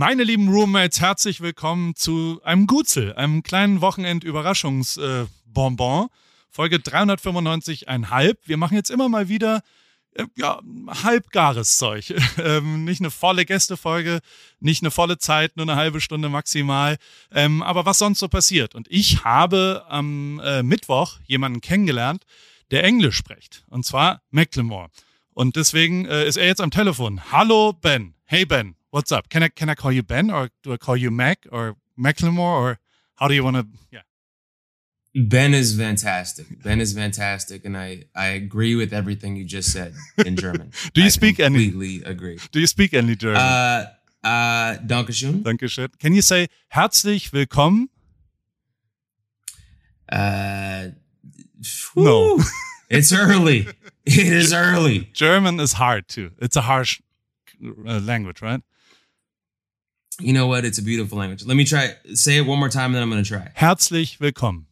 Meine lieben Roommates, herzlich willkommen zu einem Gutzel, einem kleinen Wochenend-Überraschungsbonbon. Äh, Folge 395,5. Wir machen jetzt immer mal wieder äh, ja, halbgares Zeug. ähm, nicht eine volle Gästefolge, nicht eine volle Zeit, nur eine halbe Stunde maximal. Ähm, aber was sonst so passiert. Und ich habe am äh, Mittwoch jemanden kennengelernt, der Englisch spricht. Und zwar Macklemore. Und deswegen ist er jetzt am Telefon. Hallo Ben. Hey Ben, what's up? Can I can I call you Ben or do I call you Mac or Macklemore or how do you want to? Yeah. Ben is fantastic. Ben is fantastic, and I I agree with everything you just said in German. do you I speak any? Completely agree. Do you speak any German? Uh, uh, Dankeschön. Dankeschön. Can you say herzlich willkommen? Uh, no. it's early. It is early. German is hard too. It's a harsh uh, language, right? You know what? It's a beautiful language. Let me try. Say it one more time, and then I'm going to try. Herzlich willkommen.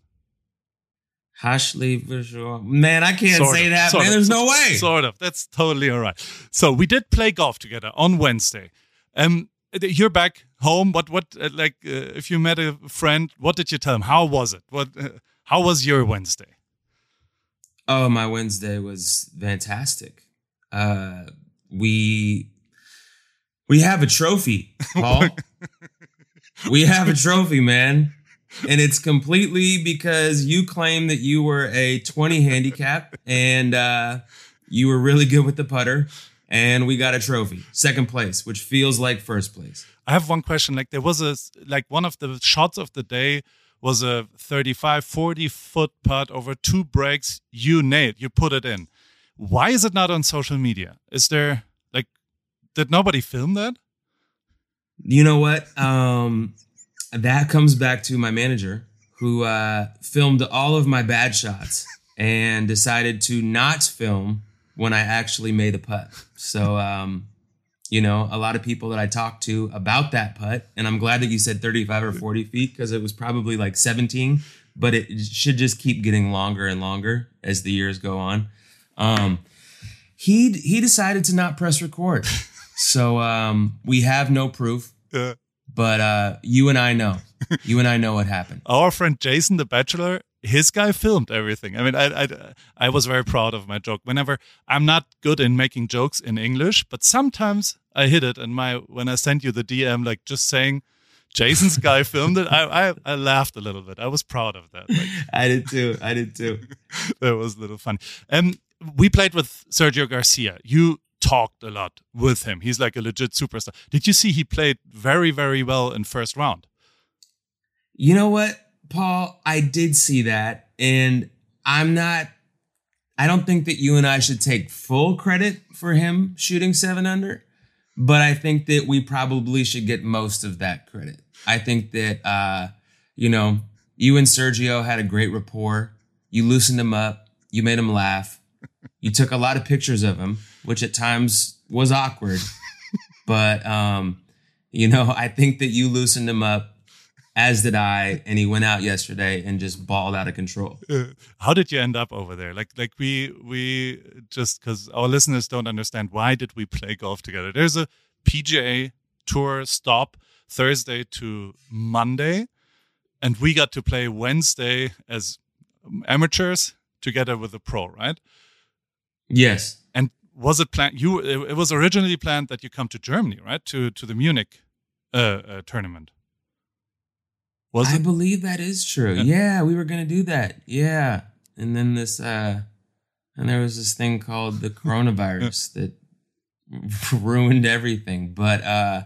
Visual. Man, I can't sort say of, that, man. Of, There's no way. Sort of. That's totally all right. So we did play golf together on Wednesday. Um, you're back home. What, what, uh, like, uh, if you met a friend, what did you tell him? How was it? What, uh, how was your Wednesday? Oh, my Wednesday was fantastic. Uh, we, we have a trophy, Paul. we have a trophy, man. And it's completely because you claim that you were a 20 handicap and uh, you were really good with the putter and we got a trophy. Second place which feels like first place. I have one question. Like there was a like one of the shots of the day was a 35 40 foot putt over two breaks. You nailed you put it in. Why is it not on social media? Is there did nobody film that you know what um that comes back to my manager who uh, filmed all of my bad shots and decided to not film when I actually made a putt. So, um, you know, a lot of people that I talked to about that putt, and I'm glad that you said 35 or 40 feet because it was probably like 17, but it should just keep getting longer and longer as the years go on. Um, he he decided to not press record, so um, we have no proof. Yeah. But uh, you and I know. You and I know what happened. Our friend Jason, the Bachelor, his guy filmed everything. I mean, I, I, I was very proud of my joke. Whenever I'm not good in making jokes in English, but sometimes I hit it. And my when I sent you the DM, like just saying, Jason's guy filmed it. I, I, I laughed a little bit. I was proud of that. Like, I did too. I did too. that was a little fun. And um, we played with Sergio Garcia. You talked a lot with him. He's like a legit superstar. Did you see he played very, very well in first round? You know what, Paul? I did see that. And I'm not, I don't think that you and I should take full credit for him shooting seven under, but I think that we probably should get most of that credit. I think that, uh, you know, you and Sergio had a great rapport. You loosened him up. You made him laugh. You took a lot of pictures of him which at times was awkward. but um, you know, I think that you loosened him up, as did I, and he went out yesterday and just balled out of control. Uh, how did you end up over there? Like, like we we just because our listeners don't understand why did we play golf together? There's a PGA Tour stop Thursday to Monday, and we got to play Wednesday as amateurs together with a pro, right? Yes And was it planned? You it was originally planned that you come to Germany, right? To to the Munich uh, uh, tournament. Was I it? believe that is true. Yeah. yeah, we were gonna do that. Yeah, and then this uh, and there was this thing called the coronavirus that ruined everything. But uh,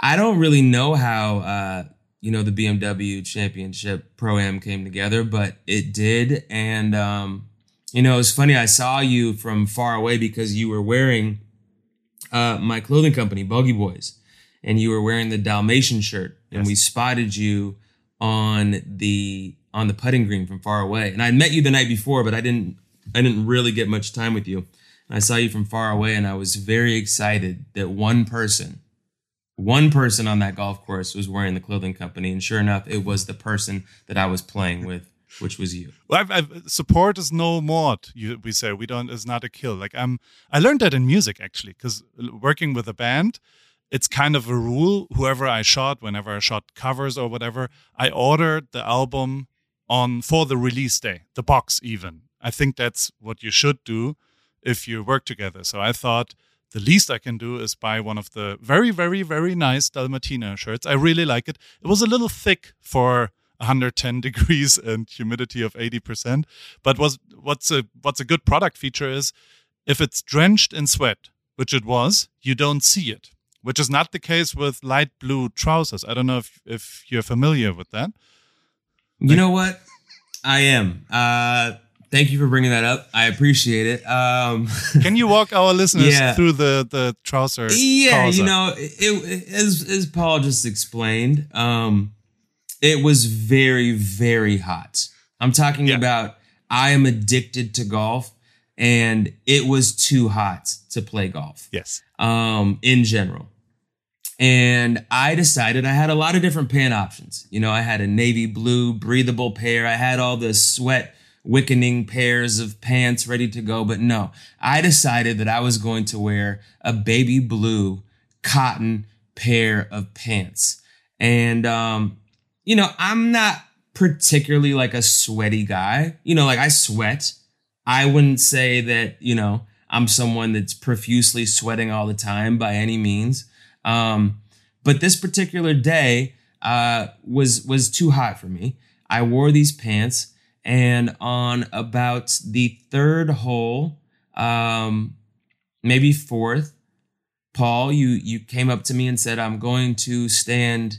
I don't really know how uh, you know the BMW Championship Pro Am came together, but it did, and um, you know, it's funny. I saw you from far away because you were wearing uh, my clothing company, Bogey Boys, and you were wearing the Dalmatian shirt, yes. and we spotted you on the on the putting green from far away. And I met you the night before, but I didn't I didn't really get much time with you. And I saw you from far away, and I was very excited that one person, one person on that golf course was wearing the clothing company, and sure enough, it was the person that I was playing with which was you. I've, I've, support is no mod. You, we say we don't is not a kill. Like I'm, I learned that in music actually, because working with a band, it's kind of a rule. Whoever I shot, whenever I shot covers or whatever, I ordered the album on for the release day, the box even. I think that's what you should do if you work together. So I thought the least I can do is buy one of the very, very, very nice Dalmatina shirts. I really like it. It was a little thick for 110 degrees and humidity of 80%. But was what's a what's a good product feature is if it's drenched in sweat, which it was, you don't see it, which is not the case with light blue trousers. I don't know if if you're familiar with that. You know what? I am. Uh Thank you for bringing that up. I appreciate it. Um, Can you walk our listeners yeah. through the the trouser? Yeah, you know, it, it, as as Paul just explained, um, it was very very hot. I'm talking yeah. about I am addicted to golf, and it was too hot to play golf. Yes. Um, in general. And I decided I had a lot of different pant options. You know, I had a navy blue breathable pair. I had all the sweat wickening pairs of pants ready to go. But no, I decided that I was going to wear a baby blue cotton pair of pants. And, um, you know, I'm not particularly like a sweaty guy. You know, like I sweat. I wouldn't say that, you know, I'm someone that's profusely sweating all the time by any means. Um, but this particular day, uh, was, was too hot for me. I wore these pants and on about the third hole, um, maybe fourth, Paul, you you came up to me and said, "I'm going to stand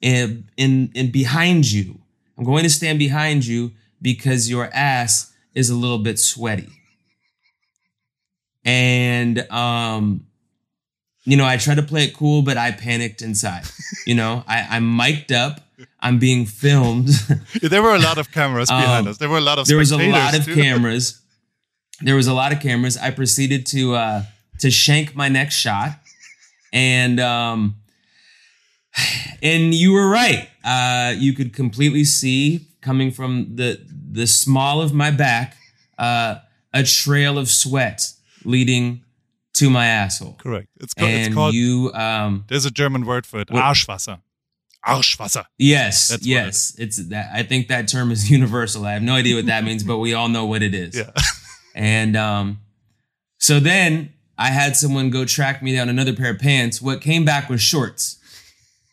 in in, in behind you. I'm going to stand behind you because your ass is a little bit sweaty." And um, you know, I tried to play it cool, but I panicked inside. you know, I, I'm mic'd up. I'm being filmed. there were a lot of cameras behind um, us. There were a lot of there was a lot of too. cameras. There was a lot of cameras. I proceeded to uh, to shank my next shot, and um, and you were right. Uh, you could completely see coming from the the small of my back uh, a trail of sweat leading to my asshole. Correct. It's, co- and it's called. You. Um, there's a German word for it. What, Arschwasser. Arschwasser. Yes, That's yes. It it's that. I think that term is universal. I have no idea what that means, but we all know what it is. Yeah. and um, so then I had someone go track me down another pair of pants. What came back was shorts,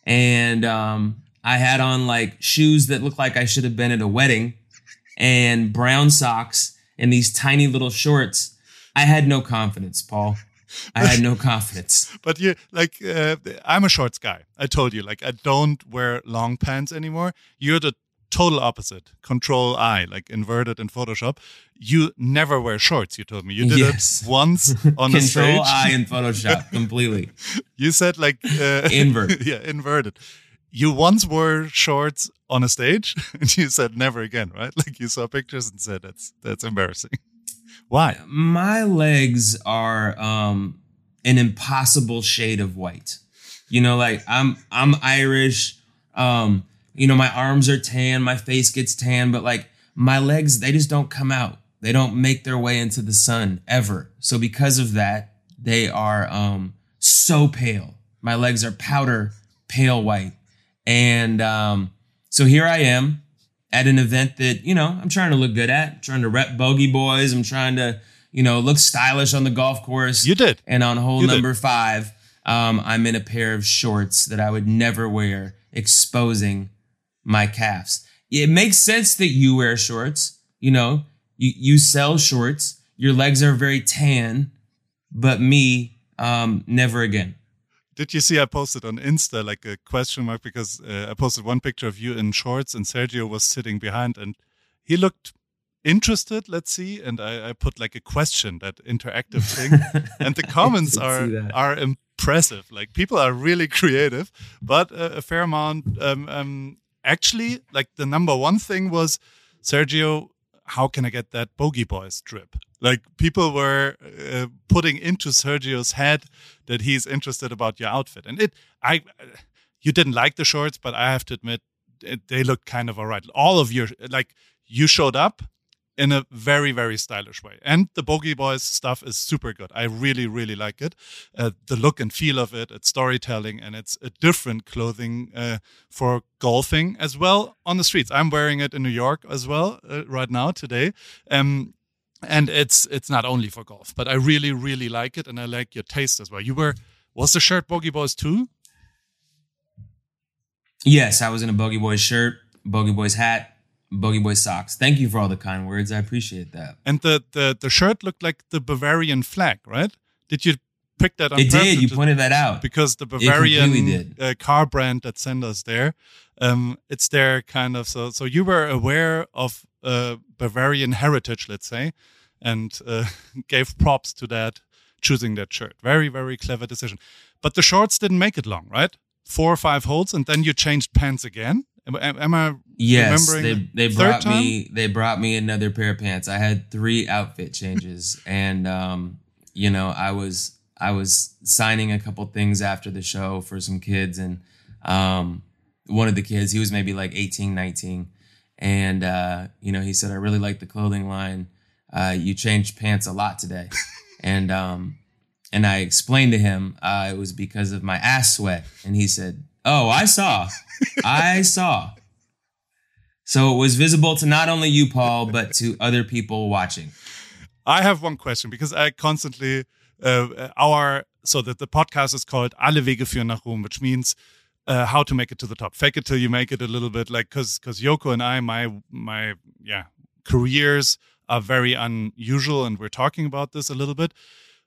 and um, I had on like shoes that looked like I should have been at a wedding, and brown socks and these tiny little shorts. I had no confidence, Paul. I had no confidence. But you like uh, I'm a shorts guy. I told you like I don't wear long pants anymore. You're the total opposite. Control I, like inverted in Photoshop. You never wear shorts. You told me you did yes. it once on the stage. Control I in Photoshop completely. you said like uh, invert. yeah, inverted. You once wore shorts on a stage, and you said never again, right? Like you saw pictures and said that's that's embarrassing. Why? My legs are um an impossible shade of white. You know, like I'm I'm Irish. Um, you know, my arms are tan, my face gets tan, but like my legs, they just don't come out. They don't make their way into the sun ever. So because of that, they are um so pale. My legs are powder pale white. And um so here I am at an event that, you know, I'm trying to look good at, I'm trying to rep bogey boys. I'm trying to, you know, look stylish on the golf course. You did. And on hole you number did. five, um, I'm in a pair of shorts that I would never wear, exposing my calves. It makes sense that you wear shorts. You know, you, you sell shorts. Your legs are very tan, but me, um, never again did you see I posted on Insta like a question mark because uh, I posted one picture of you in shorts and Sergio was sitting behind and he looked interested, let's see, and I, I put like a question, that interactive thing, and the comments are are impressive. Like people are really creative, but a fair amount. Um, um, actually, like the number one thing was Sergio. How can I get that bogey boys drip? Like people were uh, putting into Sergio's head that he's interested about your outfit, and it. I, you didn't like the shorts, but I have to admit it, they looked kind of alright. All of your like you showed up, in a very very stylish way. And the bogey boys stuff is super good. I really really like it. Uh, the look and feel of it it's storytelling and it's a different clothing uh, for golfing as well on the streets. I'm wearing it in new york as well uh, right now today. Um, and it's it's not only for golf but i really really like it and i like your taste as well. You were was the shirt bogey boys too? Yes i was in a bogey boys shirt bogey boys hat Bogey Boy socks. Thank you for all the kind words. I appreciate that. And the the, the shirt looked like the Bavarian flag, right? Did you pick that on It did. You pointed that out. Because the Bavarian uh, car brand that sent us there, um, it's their kind of. So so you were aware of uh, Bavarian heritage, let's say, and uh, gave props to that choosing that shirt. Very very clever decision. But the shorts didn't make it long, right? Four or five holes, and then you changed pants again. Am, am I yes? They they brought me they brought me another pair of pants. I had three outfit changes, and um, you know I was I was signing a couple things after the show for some kids, and um, one of the kids he was maybe like 18, 19, and uh, you know he said I really like the clothing line. Uh, you changed pants a lot today, and um, and I explained to him uh, it was because of my ass sweat, and he said Oh, I saw. I saw. So it was visible to not only you, Paul, but to other people watching. I have one question because I constantly uh, our so that the podcast is called Alle Wege führen nach Ruhm, which means uh, how to make it to the top. Fake it till you make it a little bit like because because Yoko and I my my yeah careers are very unusual and we're talking about this a little bit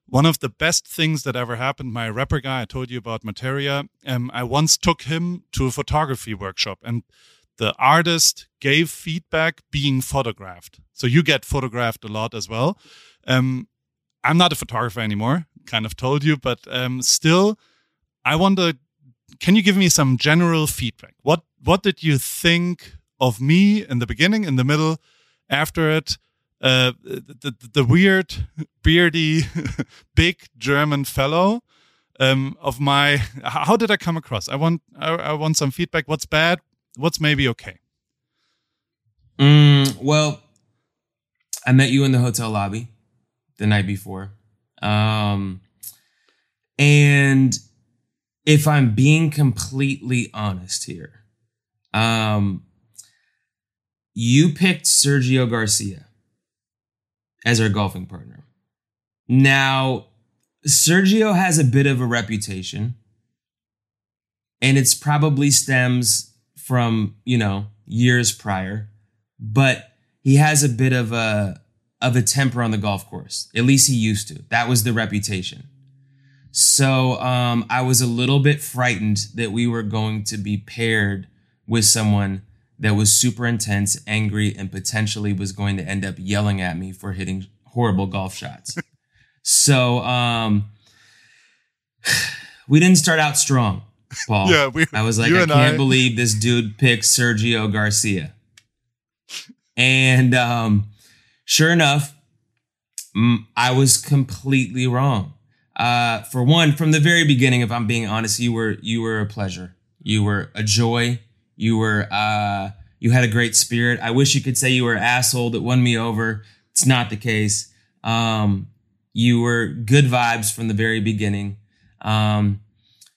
one of the best things that ever happened my rapper guy i told you about Marteria um, i once took him to a photography workshop and the artist gave feedback being photographed. So you get photographed a lot as well. Um, i'm not a photographer anymore kind of told you but um, still i wonder can you give me some general feedback? What what did you think of me in the beginning in the middle after it uh, the, the weird, beardy, big German fellow um, of my. How did I come across? I want I, I want some feedback. What's bad? What's maybe okay? Mm, well, I met you in the hotel lobby the night before, um, and if I'm being completely honest here, um, you picked Sergio Garcia as our golfing partner. Now, Sergio has a bit of a reputation, and it's probably stems from, you know, years prior, but he has a bit of a of a temper on the golf course. At least he used to. That was the reputation. So um, I was a little bit frightened that we were going to be paired with someone that was super intense, angry, and potentially was going to end up yelling at me for hitting horrible golf shots. so um, we didn't start out strong, Paul. Yeah, we, I was like, I can't I. believe this dude picked Sergio Garcia. And um, sure enough, I was completely wrong. Uh, for one, from the very beginning, if I'm being honest, you were you were a pleasure. You were a joy you were uh, you had a great spirit. I wish you could say you were an asshole that won me over. It's not the case. Um, you were good vibes from the very beginning. Um,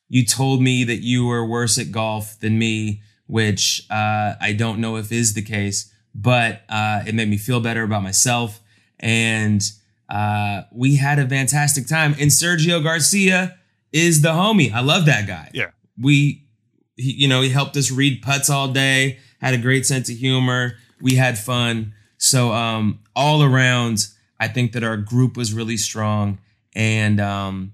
you told me that you were worse at golf than me, which uh, I don't know if is the case, but uh, it made me feel better about myself. And uh, we had a fantastic time. And Sergio Garcia is the homie. I love that guy. Yeah. We he, you know, he helped us read putts all day, had a great sense of humor. We had fun. So, um, all around, I think that our group was really strong. And, um,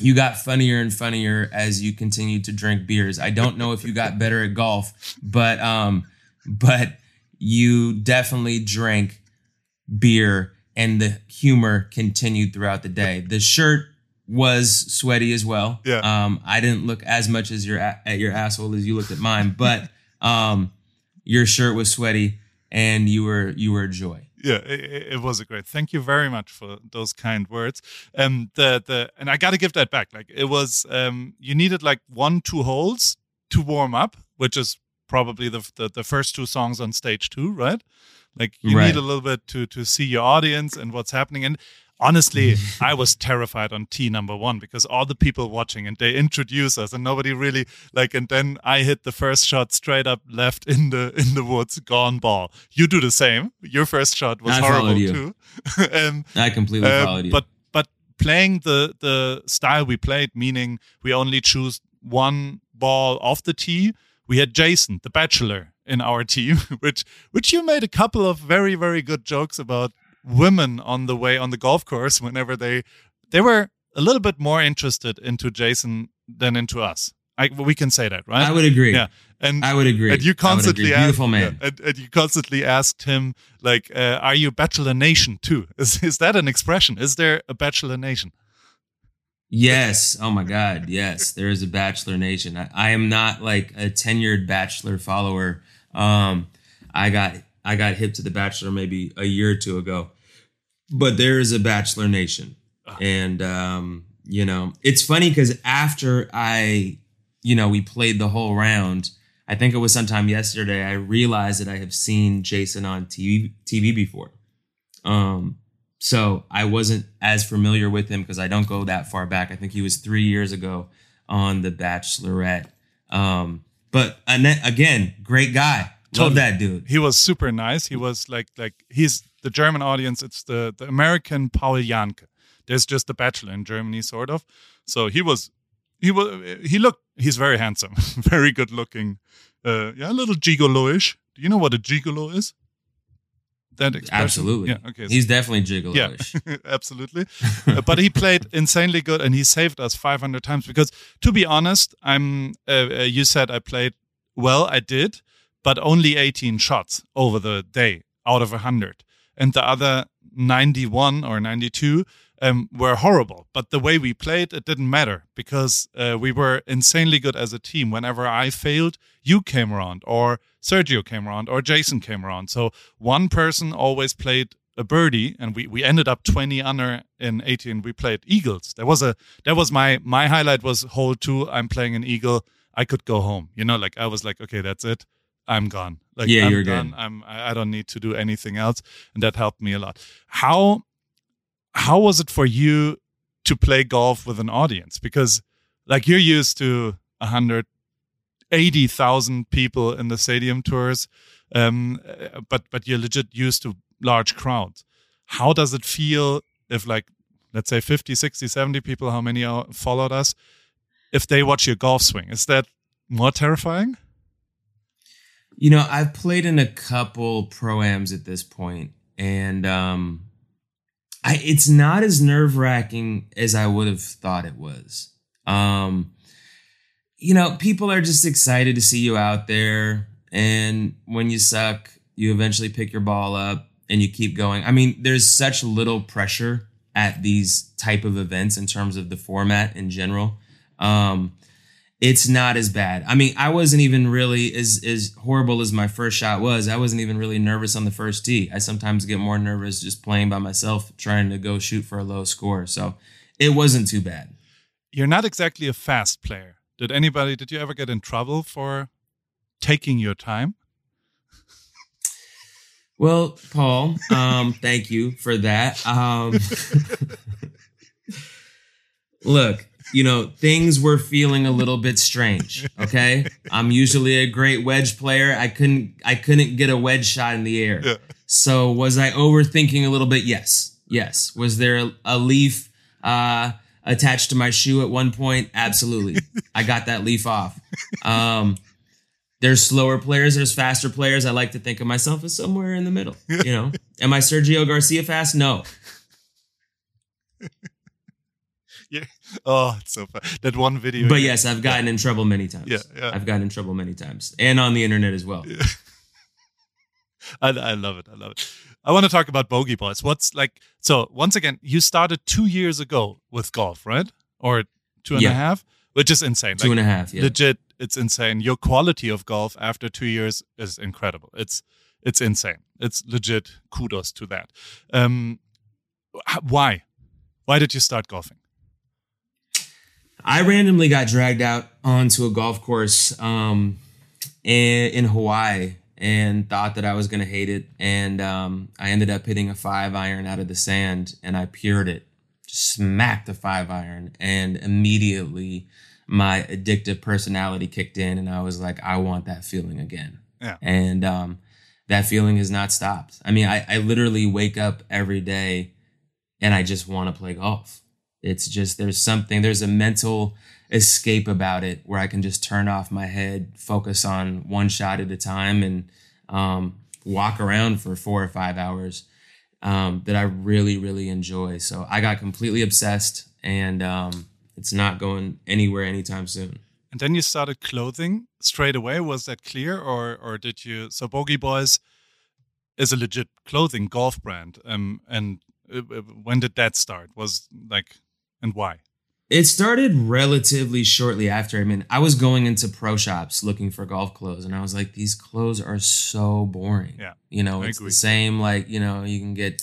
you got funnier and funnier as you continued to drink beers. I don't know if you got better at golf, but, um, but you definitely drank beer and the humor continued throughout the day. The shirt was sweaty as well. Yeah. Um, I didn't look as much as your at your asshole as you looked at mine, but um, your shirt was sweaty and you were you were a joy. Yeah, it, it was a great. Thank you very much for those kind words. Um, the the and I got to give that back. Like it was, um, you needed like one two holes to warm up, which is probably the, the, the first two songs on stage two, right? Like you Right. need a little bit to to see your audience and what's happening. And honestly, I was terrified on T number one because all the people watching and they introduce us and nobody really like. And then I hit the first shot straight up left in the in the woods, gone ball. You do the same. Your first shot was I horrible you. too. um, I completely uh, followed you. But but playing the the style we played, meaning we only choose one ball off the tee. We had Jason, the bachelor, in our team, which which you made a couple of very very good jokes about women on the way on the golf course whenever they they were a little bit more interested into Jason than into us. I, we can say that, right? I would agree. Yeah, and I would agree. and you constantly asked, beautiful man. yeah, and, and you constantly asked him like, uh, "Are you Bachelor Nation too?" Is is that an expression? Is there a Bachelor Nation? Yes. Oh my God. Yes. There is a Bachelor Nation. I, I am not like a tenured Bachelor follower. Um, I got I got hip to the Bachelor maybe a year or two ago, but there is a Bachelor Nation, and um, you know it's funny because after I, you know, we played the whole round. I think it was sometime yesterday. I realized that I have seen Jason on TV TV before. Um, so I wasn't as familiar with him because I don't go that far back. I think he was three years ago on The Bachelorette. Um, but Annette, again, great guy. Love that dude. He was super nice. He was like like he's the German audience. It's the the American Paul Janke. There's just the Bachelor in Germany, sort of. So he was he was he looked he's very handsome, very good looking. Uh, yeah, a little gigolo-ish. Do you know what a gigolo is? That expression? Absolutely. Yeah. Okay. He's definitely gigolo-ish. Yeah, absolutely. Uh, but he played insanely good, and he saved us 500 times. Because to be honest, I'm. Uh, uh, you said I played well. I did, but only 18 shots over the day out of 100, and the other 91 or 92 um, were horrible. But the way we played, it didn't matter because uh, we were insanely good as a team. Whenever I failed, you came around, or Sergio came around, or Jason came around. So one person always played a birdie, and we, we ended up 20 under in 18. We played eagles. there was a that was my my highlight was hole two. I'm playing an eagle. I could go home. You know, like I was like, okay, that's it. I'm gone. Like Yeah, I'm you're done. good. I'm I don't need to do anything else, and that helped me a lot. How how was it for you to play golf with an audience? Because like you're used to a hundred eighty thousand people in the stadium tours, um, uh, but but you're legit used to large crowds. How does it feel if like let's say 50, 60, 70 people, how many followed us, if they watch your golf swing? Is that more terrifying? You know, I've played in a couple proams at this point, and um, I it's not as nerve wracking as I would have thought it was. Um, you know, people are just excited to see you out there, and when you suck, you eventually pick your ball up and you keep going. I mean, there's such little pressure at these type of events in terms of the format in general. Um, it's not as bad. I mean, I wasn't even really as as horrible as my first shot was. I wasn't even really nervous on the first tee. I sometimes get more nervous just playing by myself, trying to go shoot for a low score. So it wasn't too bad. You're not exactly a fast player. Did anybody, did you ever get in trouble for taking your time? Well, Paul, um, thank you for that. Um, look, you know, things were feeling a little bit strange. Okay, I'm usually a great wedge player. I couldn't, I couldn't get a wedge shot in the air. Yeah. So was I overthinking a little bit? Yes, yes. Was there a, a leaf uh, attached to my shoe at one point? Absolutely. I got that leaf off. Um, there's slower players, there's faster players. I like to think of myself as somewhere in the middle. You know, am I Sergio Garcia fast? No. Yeah. Oh, it's so fun. That one video. But yes, I've gotten in trouble many times. Yeah, yeah. I've gotten in trouble many times, and on the internet as well. I, I love it. I love it. I want to talk about bogey boys. What's like, so once again, you started two years ago with golf, right? Or two and a half, Yeah. which is insane. Two and a half. Yeah. legit it's insane your quality of golf after two years is incredible it's it's insane it's legit kudos to that um why why did you start golfing I randomly got dragged out onto a golf course um, in, in Hawaii and thought that I was going to hate it. And um, I ended up hitting a five iron out of the sand and I pured it, just smacked the five iron. And immediately my addictive personality kicked in and I was like, I want that feeling again. Yeah. And um, that feeling has not stopped. I mean, I, I literally wake up every day and I just want to play golf. It's just, there's something, there's a mental escape about it where I can just turn off my head, focus on one shot at a time, and um, walk around for four or five hours um, that I really, really enjoy. So I got completely obsessed, and um, it's not going anywhere anytime soon. And then you started clothing straight away. Was that clear, or or did you? So Bogey Boys is a legit clothing golf brand. Um, and uh, uh, when did that start? Was like, and why? It started relatively shortly after. I mean, I was going into pro shops looking for golf clothes, and I was like, these clothes are so boring. Yeah, you know, I it's agree. the same. Like, you know, you can get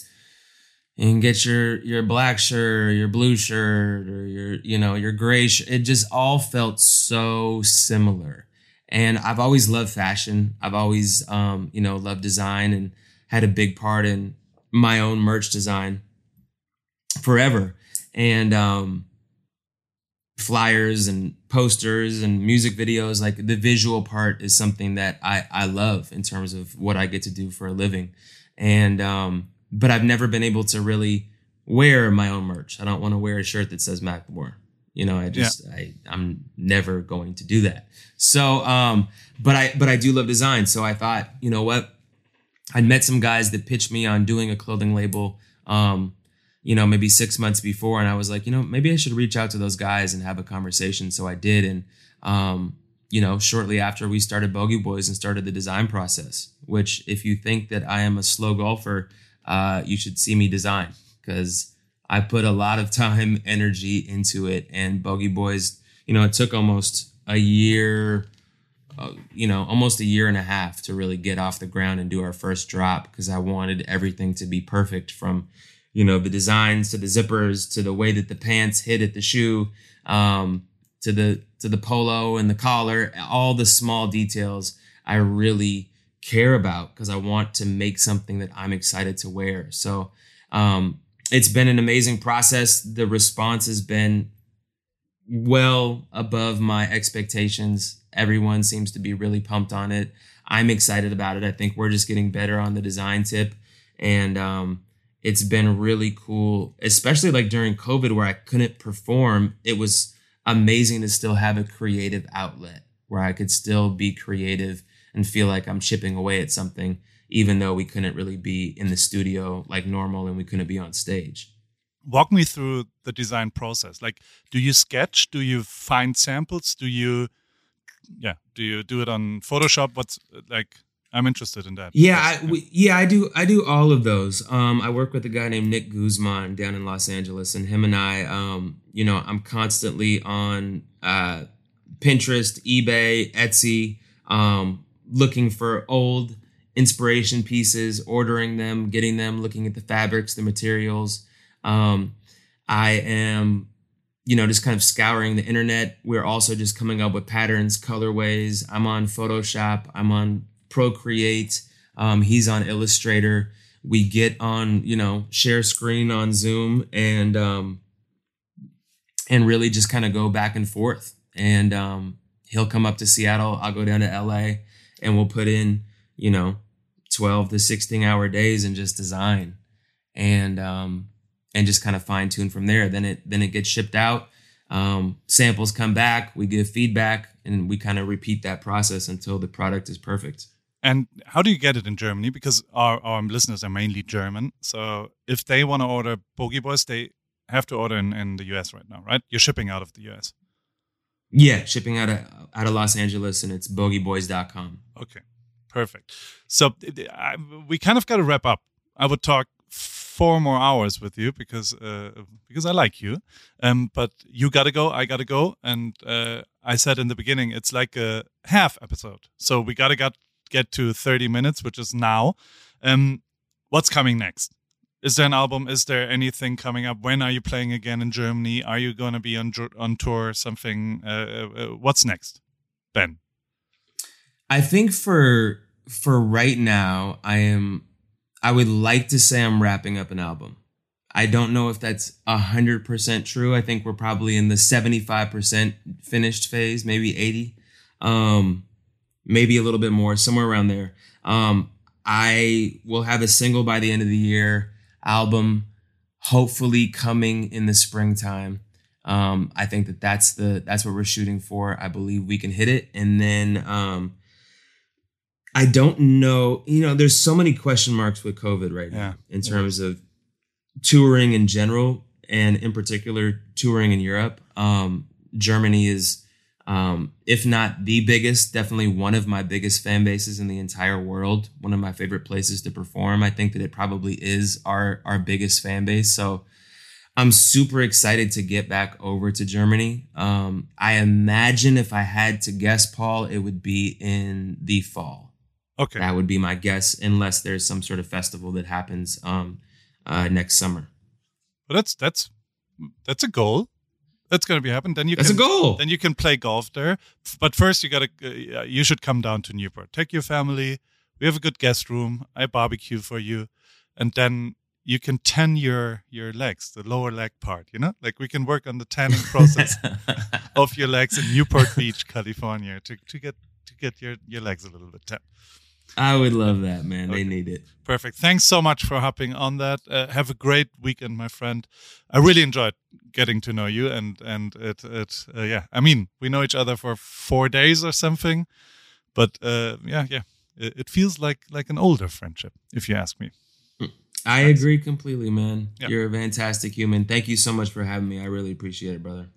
you can get your your black shirt, your blue shirt, or your you know your gray. shirt. it just all felt so similar. And I've always loved fashion. I've always um, you know loved design and had a big part in my own merch design forever. And um, flyers and posters and music videos. Like the visual part is something that i i love in terms of what i get to do for a living. And um but i've never been able to really wear my own merch. I don't want to wear a shirt that says macklemore. You know i just yeah. i i'm never going to do that. So um but i but i do love design. So i thought you know what? I met some guys that pitched me on doing a clothing label um you know, maybe six months before. And I was like, you know, maybe I should reach out to those guys and have a conversation. So I did. And, um, you know, shortly after we started Bogey Boys and started the design process, which if you think that I am a slow golfer, uh, you should see me design because I put a lot of time, energy into it. And Bogey Boys, you know, it took almost a year, uh, you know, almost a year and a half to really get off the ground and do our first drop because I wanted everything to be perfect from, you know the designs to the zippers to the way that the pants hit at the shoe um, to the to the polo and the collar all the small details i really care about because i want to make something that i'm excited to wear. So um, it's been an amazing process. The response has been well above my expectations. Everyone seems to be really pumped on it. I'm excited about it. I think we're just getting better on the design tip. And um, it's been really cool, especially like during COVID where I couldn't perform. It was amazing to still have a creative outlet where I could still be creative and feel like I'm chipping away at something, even though we couldn't really be in the studio like normal and we couldn't be on stage. Walk me through the design process. Like, do you sketch? Do you find samples? Do you, yeah, do you do it on Photoshop? What's like, I'm interested in that. Yeah, I, we, yeah, I do. I do all of those. Um, I work with a guy named Nick Guzman down in Los Angeles, and him and I, um, you know, I'm constantly on uh, Pinterest, eBay, Etsy, um, looking for old inspiration pieces, ordering them, getting them, looking at the fabrics, the materials. Um, I am, you know, just kind of scouring the internet. We're also just coming up with patterns, colorways. I'm on Photoshop. I'm on Procreate. Um, he's on Illustrator. We get on, you know, share screen on Zoom and um, and really just kind of go back and forth. And um, he'll come up to Seattle. I'll go down to LA, and we'll put in, you know, twelve to sixteen hour days and just design, and um, and just kind of fine tune from there. Then it then it gets shipped out. Um, samples come back. We give feedback, and we kind of repeat that process until the product is perfect. And how do you get it in Germany? Because our, our listeners are mainly German. So if they want to order Bogey Boys, they have to order in, in the US right now, right? You're shipping out of the US. Yeah, shipping out of out of Los Angeles, and it's bogeyboys.com. Okay, perfect. So I, we kind of got to wrap up. I would talk four more hours with you because uh, because I like you. Um, but you gotta go, I gotta go, and uh, I said in the beginning it's like a half episode, so we gotta get get to 30 minutes, which is now. Um, what's coming next? Is there an album? Is there anything coming up? When are you playing again in Germany? Are you going to be on on tour? Something? Uh, uh, uh, what's next, Ben? I think for for right now, I am I would like to say I'm wrapping up an album. I don't know if that's 100% true. I think we're probably in the 75% finished phase, maybe 80. Um, maybe a little bit more, somewhere around there. Um, I will have a single by the end of the year, album hopefully coming in the springtime. Um, I think that that's the that's what we're shooting for. I believe we can hit it, and then um, I don't know. You know, there's so many question marks with COVID right now yeah. in terms yeah. of touring in general, and in particular touring in Europe. Um, Germany is, um, if not the biggest, definitely one of my biggest fan bases in the entire world. One of my favorite places to perform. I think that it probably is our our biggest fan base. So I'm super excited to get back over to Germany. Um, I imagine if I had to guess, Paul, it would be in the fall. Okay. That would be my guess, unless there's some sort of festival that happens um, uh, next summer. Well, that's that's that's a goal. That's going to be happening. Then you that's can, a goal. Then you can play golf there. But first, you got to uh, you should come down to Newport. Take your family. We have a good guest room. I barbecue for you, and then you can tan your your legs, the lower leg part. You know, like we can work on the tanning process of your legs in Newport Beach, California, to to get to get your your legs a little bit tan. I would love that, man. Okay. They need it. Perfect. Thanks so much for hopping on that. Uh, have a great weekend, my friend. I really enjoyed getting to know you, and and it it uh, yeah. I mean, we know each other for four days or something, but uh, yeah, yeah. It, it feels like like an older friendship, if you ask me. I agree completely, man. You're a fantastic human. Thank you so much for having me. I really appreciate it, brother.